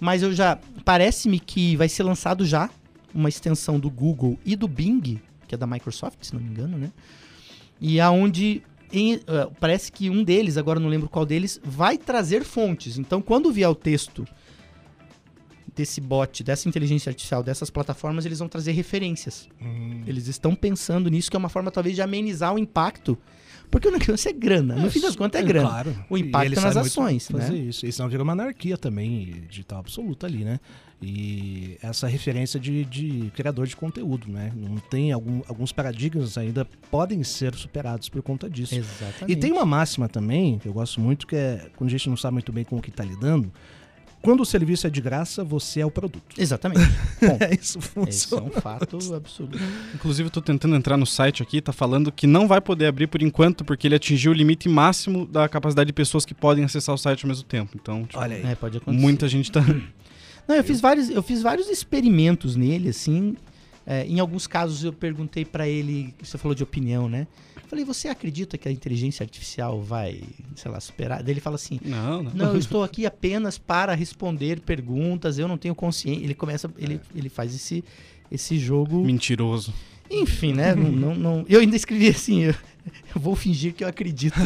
Mas eu já parece-me que vai ser lançado já uma extensão do Google e do Bing, que é da Microsoft, se não me engano, né? E aonde em- eh, parece que um deles, agora não lembro qual deles, vai trazer fontes. Então, quando vier o texto desse bot, dessa inteligência artificial, dessas plataformas, eles vão trazer referências. Hum, Eles estão pensando nisso, que é uma forma talvez de amenizar o impacto Porque o negócio é grana. No fim das contas é grana. Claro. O impacto ele nas ações, Fazer né? isso. E senão vira uma anarquia também, digital absoluta ali, né? E essa referência de, de criador de conteúdo, né? Não tem algum, alguns paradigmas ainda podem ser superados por conta disso. Exatamente. E tem uma máxima também, que eu gosto muito, que é quando a gente não sabe muito bem com o que está lidando, quando o serviço é de graça, você é o produto. Exatamente. [LAUGHS] Bom, É isso esse é funciona. um fato absoluto. Inclusive, eu tô tentando entrar no site aqui, tá falando que não vai poder abrir por enquanto, porque ele atingiu o limite máximo da capacidade de pessoas que podem acessar o site ao mesmo tempo. Então, tipo, Olha aí. É, pode acontecer. muita gente tá. Não, eu fiz vários, eu fiz vários experimentos nele, assim. É, em alguns casos eu perguntei pra ele, você falou de opinião, né? Falei, você acredita que a inteligência artificial vai, sei lá, superar? Daí ele fala assim, Não, não. não, eu [LAUGHS] estou aqui apenas para responder perguntas, eu não tenho consciência. Ele começa, ele, ele faz esse, esse jogo. Mentiroso. Enfim, né? não, não, não- [LAUGHS] Eu ainda escrevi assim, eu, eu vou fingir que eu acredito.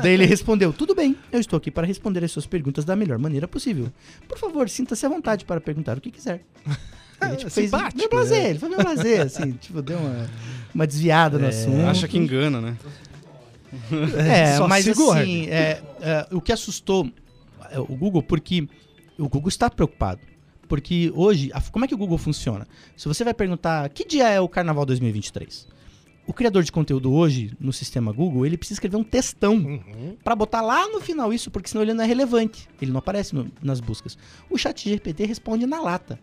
Daí ele respondeu, tudo bem, eu estou aqui para responder as suas perguntas da melhor maneira possível. Por favor, sinta-se à vontade para perguntar o que quiser. Ele tipo, fez Simpático, meu prazer, né? ele foi meu prazer, assim, [LAUGHS] tipo, deu uma, uma desviada no assunto. Acha que engana, né? É, [LAUGHS] Só mas segura. assim, é, é, o que assustou é, o Google, porque o Google está preocupado. Porque hoje, a- como é que o Google funciona? Se você vai perguntar que dia é o Carnaval 2023, o criador de conteúdo hoje no sistema Google, ele precisa escrever um textão Uhum. para botar lá no final isso, porque senão ele não é relevante. Ele não aparece no- nas buscas. O chat GPT responde na lata.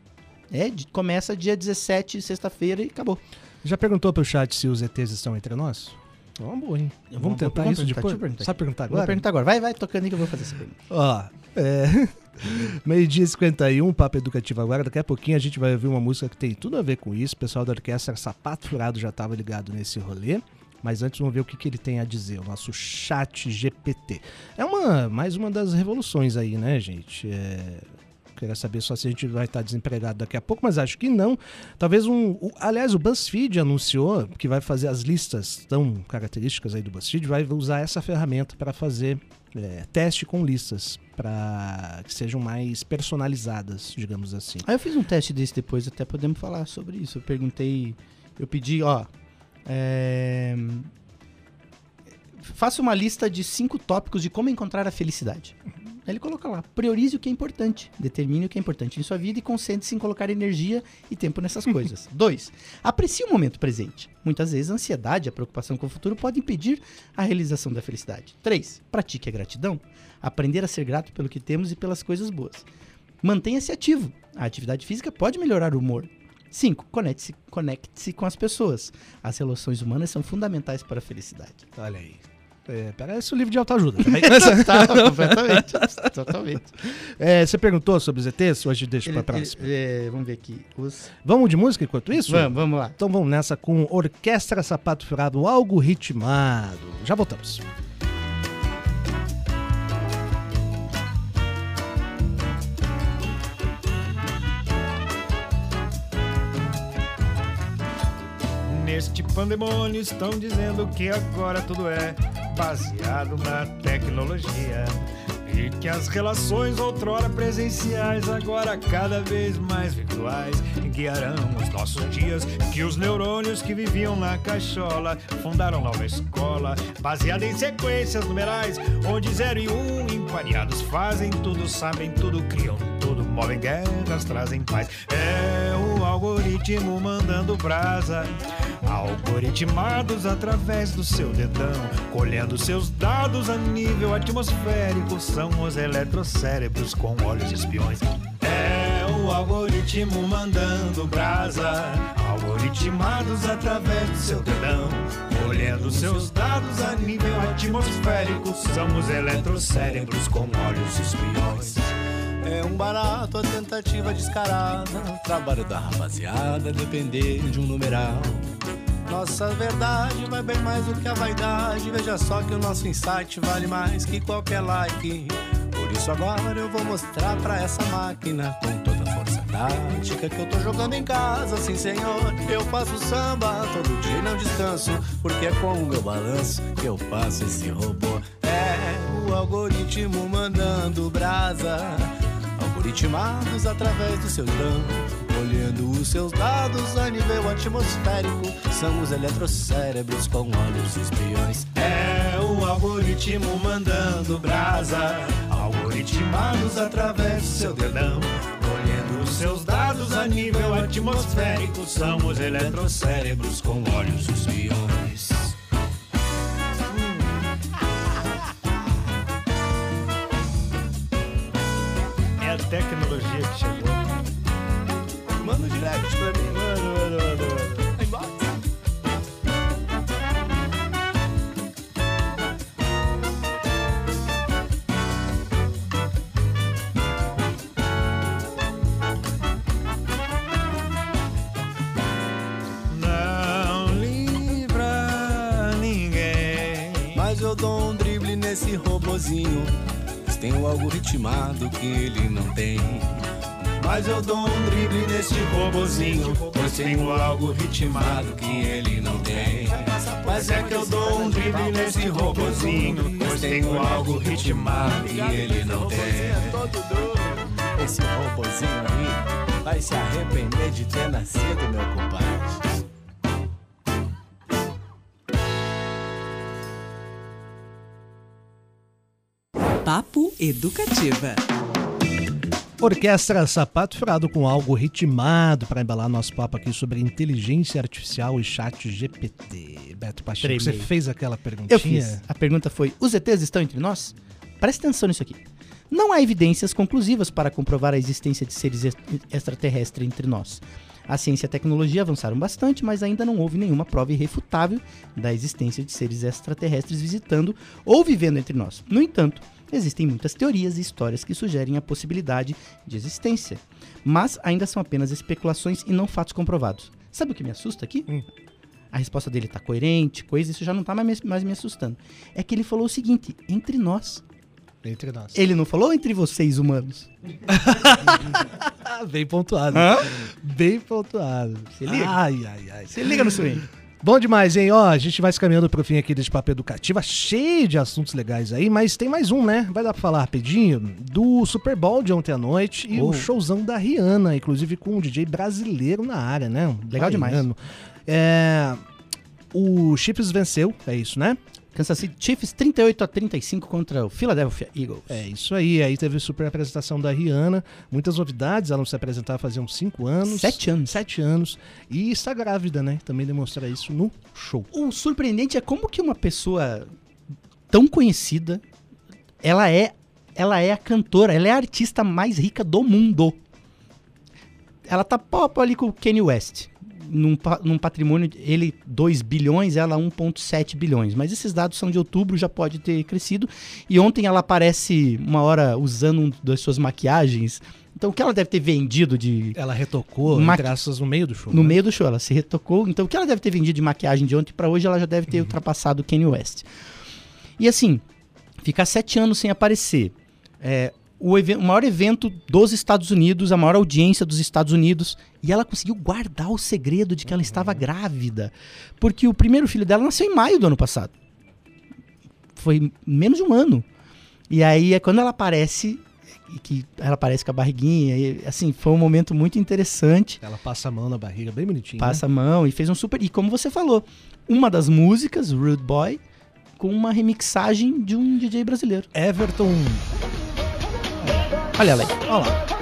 É, começa dia 17, sexta-feira e acabou. Já perguntou pro chat se os ETs estão entre nós? Boa, hein? Vamos vou- tentar isso depois? perguntar Sabe perguntar Eu Vou agora? perguntar agora. Vai, vai tocando aí que eu vou fazer essa pergunta. Ó, é... [LAUGHS] meio-dia e 51, Papo Educativo agora. Daqui a pouquinho a gente vai ouvir uma música que tem tudo a ver com isso. O pessoal da orquestra Sapato Furado já estava ligado nesse rolê. Mas antes vamos ver o que, que ele tem a dizer, o nosso chat GPT. É uma mais uma das revoluções aí, né, gente? É... Queria saber só se a gente vai estar desempregado daqui a pouco, mas acho que não. Talvez um. aliás, o BuzzFeed anunciou que vai fazer as listas tão características aí do BuzzFeed, vai usar essa ferramenta para fazer é, teste com listas, para que sejam mais personalizadas, digamos assim. Aí eu fiz um teste desse depois, até podemos falar sobre isso. Eu perguntei, eu pedi, ó, é, faça uma lista de cinco tópicos de como encontrar a felicidade. Aí ele coloca lá, priorize o que é importante, determine o que é importante em sua vida e concentre-se em colocar energia e tempo nessas coisas. [LAUGHS] Dois, aprecie o momento presente. Muitas vezes a ansiedade e a preocupação com o futuro podem impedir a realização da felicidade. Três, pratique a gratidão. Aprender a ser grato pelo que temos e pelas coisas boas. Mantenha-se ativo. A atividade física pode melhorar o humor. 5. Conecte-se conecte com as pessoas. As relações humanas são fundamentais para a felicidade. Olha aí. É, parece um livro de autoajuda. [LAUGHS] tá, [LAUGHS] completamente. Totalmente. É, você perguntou sobre os ETs? Hoje deixa próxima. ele- é, vamos ver aqui. Os... Vamos de música enquanto isso? Vamos, vamos lá. Então vamos nessa com Orquestra Sapato Furado, algo ritmado. Já voltamos. Neste pandemônio estão dizendo que agora tudo é baseado na tecnologia. E que as relações outrora presenciais, agora cada vez mais virtuais, guiarão os nossos dias. Que os neurônios que viviam na caixola fundaram nova escola, baseada em sequências numerais, onde zero e um empareados fazem tudo, sabem tudo, criam tudo, movem guerras, trazem paz. É o algoritmo mandando brasa. Algoritmados através do seu dedão, colhendo seus dados a nível atmosférico, são os eletrocérebros com olhos espiões. É o algoritmo mandando brasa, algoritmados através do seu dedão, colhendo seus dados a nível atmosférico, são os eletrocérebros com olhos espiões. É um barato a tentativa descarada. Trabalho da rapaziada depender de um numeral. Nossa verdade vai bem mais do que a vaidade. Veja só que o nosso insight vale mais que qualquer like. Por isso agora eu vou mostrar pra essa máquina com toda a força tática que eu tô jogando em casa, sim senhor. Eu faço samba todo dia e não descanso, porque é com o meu balanço que eu faço esse robô. É o algoritmo mandando brasa. Algoritmados através do seu dão, olhando os seus dados a nível atmosférico, são os eletrocérebros com olhos espiões. É algoritmo mandando brasa. Algoritmados através do seu dedão. Colhendo os seus dados a nível atmosférico. São os eletrocérebros com olhos espiões. Mas tem o algoritmado que ele não tem. Mas eu dou um drible nesse robozinho. Pois tem o algoritmado que ele não tem. Mas é que eu dou um drible nesse robozinho. Pois tem o algoritmado que ele não tem. Esse robozinho aí vai se arrepender de ter nascido, meu compadre. Educativa. Orquestra Sapato Furado com algo ritmado para embalar nosso papo aqui sobre inteligência artificial e chat GPT. Beto Pacheco, você Tremei. fez aquela perguntinha? Eu fiz. A pergunta foi: os ETs estão entre nós? Presta atenção nisso aqui. Não há evidências conclusivas para comprovar a existência de seres ex- extraterrestres entre nós. A ciência e a tecnologia avançaram bastante, mas ainda não houve nenhuma prova irrefutável da existência de seres extraterrestres visitando ou vivendo entre nós. No entanto, existem muitas teorias e histórias que sugerem a possibilidade de existência, mas ainda são apenas especulações e não fatos comprovados. Sabe o que me assusta aqui? Hum. A resposta dele tá coerente, coisa, isso já não tá mais, mais me assustando. É que ele falou o seguinte: entre nós. Entre nós. Ele não falou entre vocês, humanos. [LAUGHS] Bem pontuado. Bem pontuado. Se liga. Ai, ai, ai. Se liga no swing. Bom demais, hein? Ó, a gente vai se caminhando pro fim aqui desse papo educativa, cheio de assuntos legais aí, mas tem mais um, né? Vai dar pra falar rapidinho do Super Bowl de ontem à noite e Oh. o showzão da Rihanna, inclusive com um DJ brasileiro na área, né? Legal demais. baiano. É, o Chiefs venceu, é isso, né? Kansas City Chiefs 38 a 35 contra o Philadelphia Eagles. É isso aí. Aí teve super apresentação da Rihanna, muitas novidades. Ela não se apresentava fazia uns 5 anos. Sete anos. Sete anos. E está grávida, né? Também demonstra isso no show. O surpreendente é como que uma pessoa tão conhecida, ela é, ela é a cantora, ela é a artista mais rica do mundo. Ela tá pau ali com o Kanye West. Num, num patrimônio, ele 2 bilhões, ela 1,7 bilhões. Mas esses dados são de outubro, já pode ter crescido. E ontem ela aparece uma hora usando um das suas maquiagens. Então o que ela deve ter vendido de Ela retocou, Ma- entre aspas, no meio do show. no né? meio do show, ela se retocou. Então, o que ela deve ter vendido de maquiagem de ontem pra hoje, ela já deve ter ultrapassado o Kanye West. E assim, ficar sete anos sem aparecer. É, o, o maior evento dos Estados Unidos, a maior audiência dos Estados Unidos. E ela conseguiu guardar o segredo de que ela estava grávida. Porque o primeiro filho dela nasceu em maio do ano passado. Foi menos de um ano. E aí é quando ela aparece. Que ela aparece com a barriguinha, e, assim, foi um momento muito interessante Ela passa a mão na barriga, bem bonitinho. passa a mão e fez um super. E como você falou, uma das músicas, Rude Boy, com uma remixagem de um DJ brasileiro. né? Everton. Olha ela aí. Olha lá.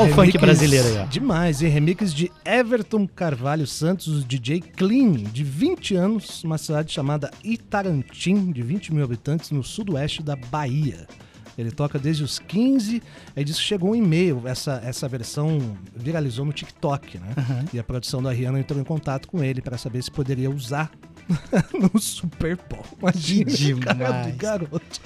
Olha o funk brasileiro aí, ó. Demais, e remix de Everton Carvalho Santos, DJ Clean, de 20 anos, uma cidade chamada Itarantim, de 20 mil habitantes, no sudoeste da Bahia. Ele toca desde os 15, aí diz que chegou um e-mail, essa, essa versão viralizou no TikTok, né? E a produção da Rihanna entrou em contato com ele para saber se poderia usar [LAUGHS] no Super Bowl. Imagina Que cara do garoto.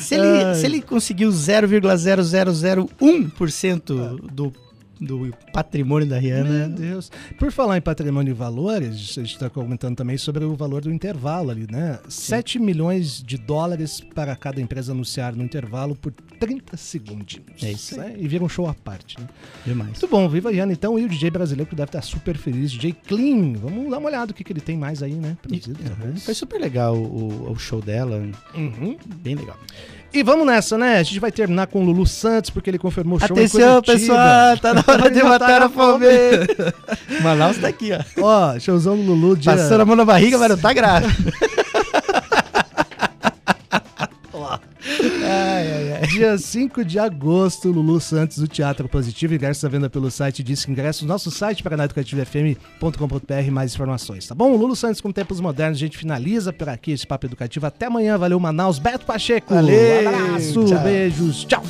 Se ele, Ai. se ele conseguiu 0,0001% do do patrimônio da Meu Rihanna. Deus. Por falar em patrimônio e valores, a gente está comentando também sobre o valor do intervalo ali, né? 7 milhões de dólares para cada empresa anunciar no intervalo por 30 segundos. É isso né? E vira um show à parte, né? Demais. Muito bom, viva a Rihanna então. E o DJ brasileiro que deve estar super feliz, DJ Clean. Vamos dar uma olhada o que, que ele tem mais aí, né? Produzido, talvez. Foi super legal o, o show dela. Uhum. Bem legal. E vamos nessa, né? A gente vai terminar com o Lulu Santos, porque ele confirmou o show Atenção, pessoal, tá na hora de Ele matar a a fome. [LAUGHS] Manaus tá aqui, ó. Ó, showzão do Lulu dia... Passando a mão na barriga, mas não tá grave. Ai. Dia 5 de agosto, Lulu Santos, do Teatro Positivo. Ingressos à venda pelo site Disque Ingressos. Nosso site, paranaeducativofm.com.br, mais informações, tá bom? O Lulu Santos com Tempos Modernos. A gente finaliza por aqui esse papo educativo. Até amanhã. Valeu, Manaus. Beto Pacheco. Valeu, Abraço, tchau. beijos. Tchau.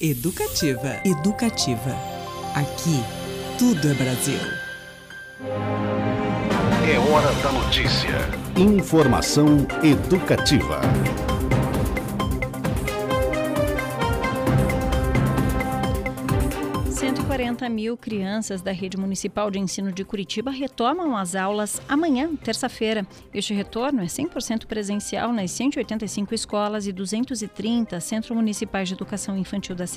Educativa. Educativa. Aqui, tudo é Brasil. É hora da notícia. Informação educativa. Mil crianças da Rede Municipal de Ensino de Curitiba retomam as aulas amanhã, terça-feira. Este retorno é 100% presencial nas 185 escolas e 230 centros municipais de educação infantil da cidade.